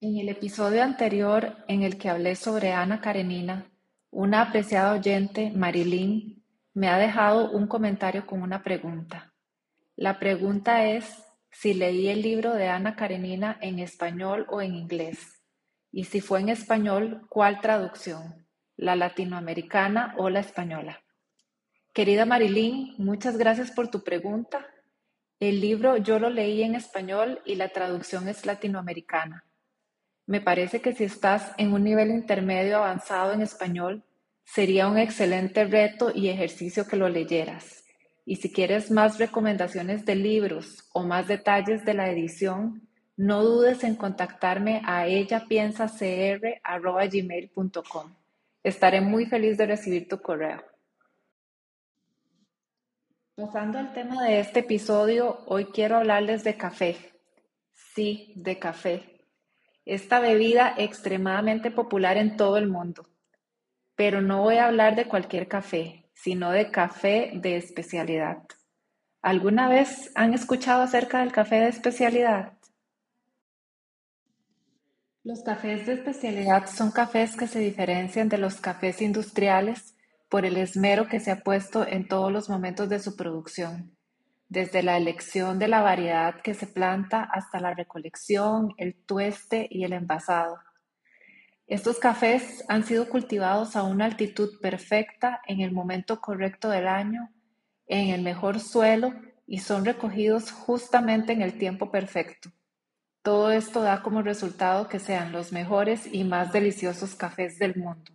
En el episodio anterior en el que hablé sobre Ana Karenina, una apreciada oyente, Marilyn, me ha dejado un comentario con una pregunta. La pregunta es si leí el libro de Ana Karenina en español o en inglés. Y si fue en español, ¿cuál traducción? ¿La latinoamericana o la española? Querida Marilyn, muchas gracias por tu pregunta. El libro yo lo leí en español y la traducción es latinoamericana. Me parece que si estás en un nivel intermedio avanzado en español, sería un excelente reto y ejercicio que lo leyeras. Y si quieres más recomendaciones de libros o más detalles de la edición, no dudes en contactarme a ellapiensacr.gmail.com. Estaré muy feliz de recibir tu correo. Pasando al tema de este episodio, hoy quiero hablarles de café. Sí, de café esta bebida extremadamente popular en todo el mundo. Pero no voy a hablar de cualquier café, sino de café de especialidad. ¿Alguna vez han escuchado acerca del café de especialidad? Los cafés de especialidad son cafés que se diferencian de los cafés industriales por el esmero que se ha puesto en todos los momentos de su producción desde la elección de la variedad que se planta hasta la recolección, el tueste y el envasado. Estos cafés han sido cultivados a una altitud perfecta en el momento correcto del año, en el mejor suelo y son recogidos justamente en el tiempo perfecto. Todo esto da como resultado que sean los mejores y más deliciosos cafés del mundo.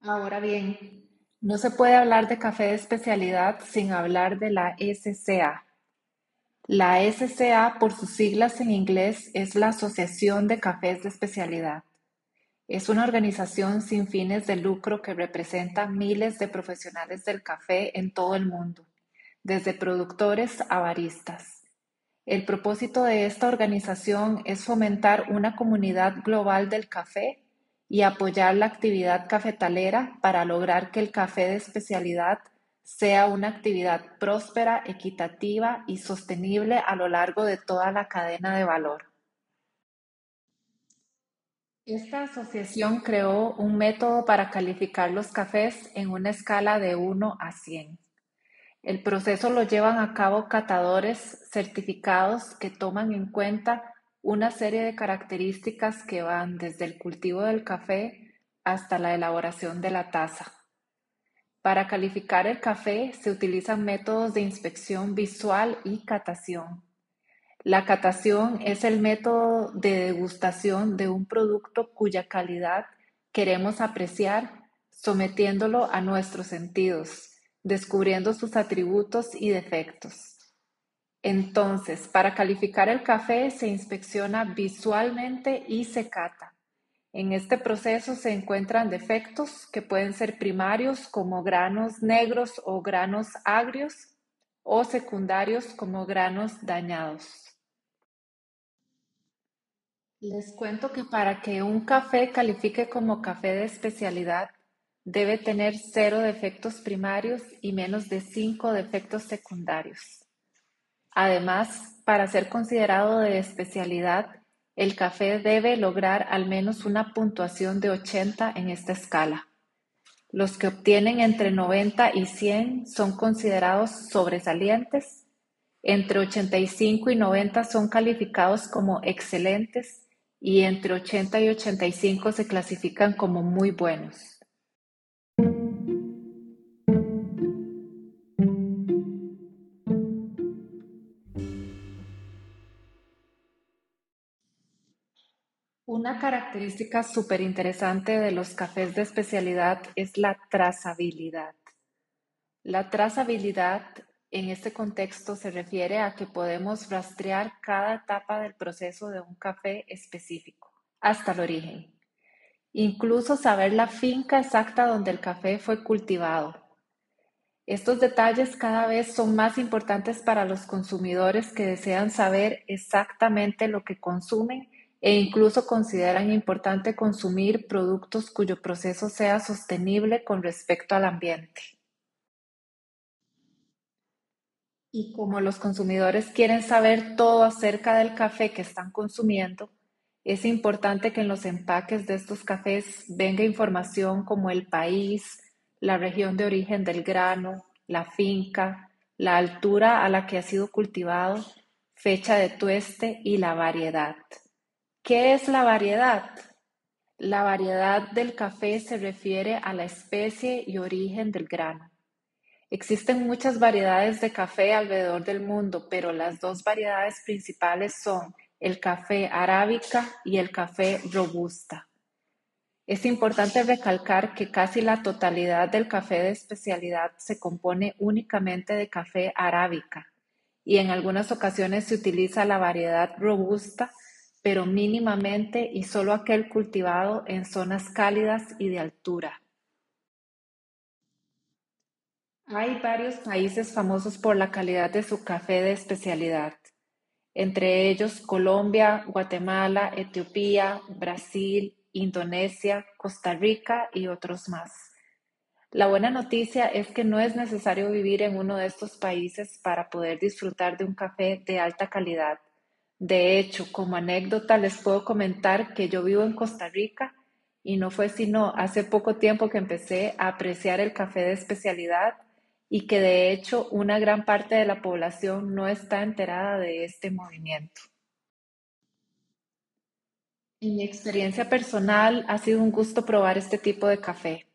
Ahora bien, no se puede hablar de café de especialidad sin hablar de la SCA. La SCA, por sus siglas en inglés, es la Asociación de Cafés de Especialidad. Es una organización sin fines de lucro que representa miles de profesionales del café en todo el mundo, desde productores a baristas. El propósito de esta organización es fomentar una comunidad global del café y apoyar la actividad cafetalera para lograr que el café de especialidad sea una actividad próspera, equitativa y sostenible a lo largo de toda la cadena de valor. Esta asociación creó un método para calificar los cafés en una escala de 1 a 100. El proceso lo llevan a cabo catadores certificados que toman en cuenta una serie de características que van desde el cultivo del café hasta la elaboración de la taza. Para calificar el café se utilizan métodos de inspección visual y catación. La catación es el método de degustación de un producto cuya calidad queremos apreciar sometiéndolo a nuestros sentidos, descubriendo sus atributos y defectos. Entonces, para calificar el café se inspecciona visualmente y se cata. En este proceso se encuentran defectos que pueden ser primarios como granos negros o granos agrios o secundarios como granos dañados. Les cuento que para que un café califique como café de especialidad debe tener cero defectos primarios y menos de cinco defectos secundarios. Además, para ser considerado de especialidad, el café debe lograr al menos una puntuación de 80 en esta escala. Los que obtienen entre 90 y 100 son considerados sobresalientes, entre 85 y 90 son calificados como excelentes y entre 80 y 85 se clasifican como muy buenos. Una característica súper interesante de los cafés de especialidad es la trazabilidad. La trazabilidad en este contexto se refiere a que podemos rastrear cada etapa del proceso de un café específico hasta el origen. Incluso saber la finca exacta donde el café fue cultivado. Estos detalles cada vez son más importantes para los consumidores que desean saber exactamente lo que consumen e incluso consideran importante consumir productos cuyo proceso sea sostenible con respecto al ambiente. Y como los consumidores quieren saber todo acerca del café que están consumiendo, es importante que en los empaques de estos cafés venga información como el país, la región de origen del grano, la finca, la altura a la que ha sido cultivado, fecha de tueste y la variedad. ¿Qué es la variedad? La variedad del café se refiere a la especie y origen del grano. Existen muchas variedades de café alrededor del mundo, pero las dos variedades principales son el café arábica y el café robusta. Es importante recalcar que casi la totalidad del café de especialidad se compone únicamente de café arábica y en algunas ocasiones se utiliza la variedad robusta, pero mínimamente y solo aquel cultivado en zonas cálidas y de altura. Hay varios países famosos por la calidad de su café de especialidad entre ellos Colombia, Guatemala, Etiopía, Brasil, Indonesia, Costa Rica y otros más. La buena noticia es que no es necesario vivir en uno de estos países para poder disfrutar de un café de alta calidad. De hecho, como anécdota les puedo comentar que yo vivo en Costa Rica y no fue sino hace poco tiempo que empecé a apreciar el café de especialidad y que de hecho una gran parte de la población no está enterada de este movimiento. En mi experiencia personal ha sido un gusto probar este tipo de café.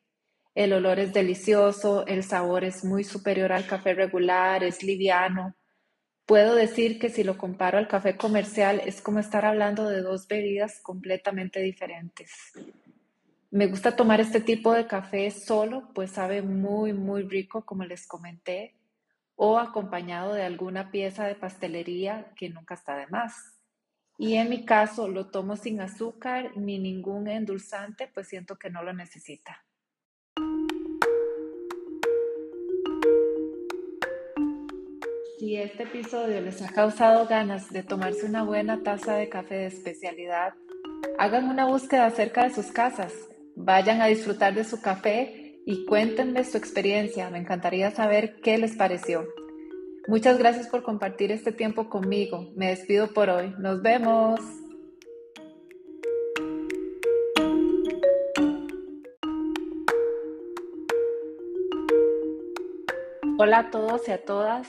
El olor es delicioso, el sabor es muy superior al café regular, es liviano. Puedo decir que si lo comparo al café comercial es como estar hablando de dos bebidas completamente diferentes. Me gusta tomar este tipo de café solo, pues sabe muy, muy rico, como les comenté, o acompañado de alguna pieza de pastelería que nunca está de más. Y en mi caso lo tomo sin azúcar ni ningún endulzante, pues siento que no lo necesita. Si este episodio les ha causado ganas de tomarse una buena taza de café de especialidad, hagan una búsqueda acerca de sus casas Vayan a disfrutar de su café y cuéntenme su experiencia. Me encantaría saber qué les pareció. Muchas gracias por compartir este tiempo conmigo. Me despido por hoy. Nos vemos. Hola a todos y a todas.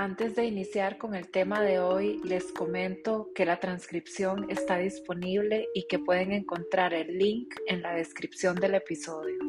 Antes de iniciar con el tema de hoy, les comento que la transcripción está disponible y que pueden encontrar el link en la descripción del episodio.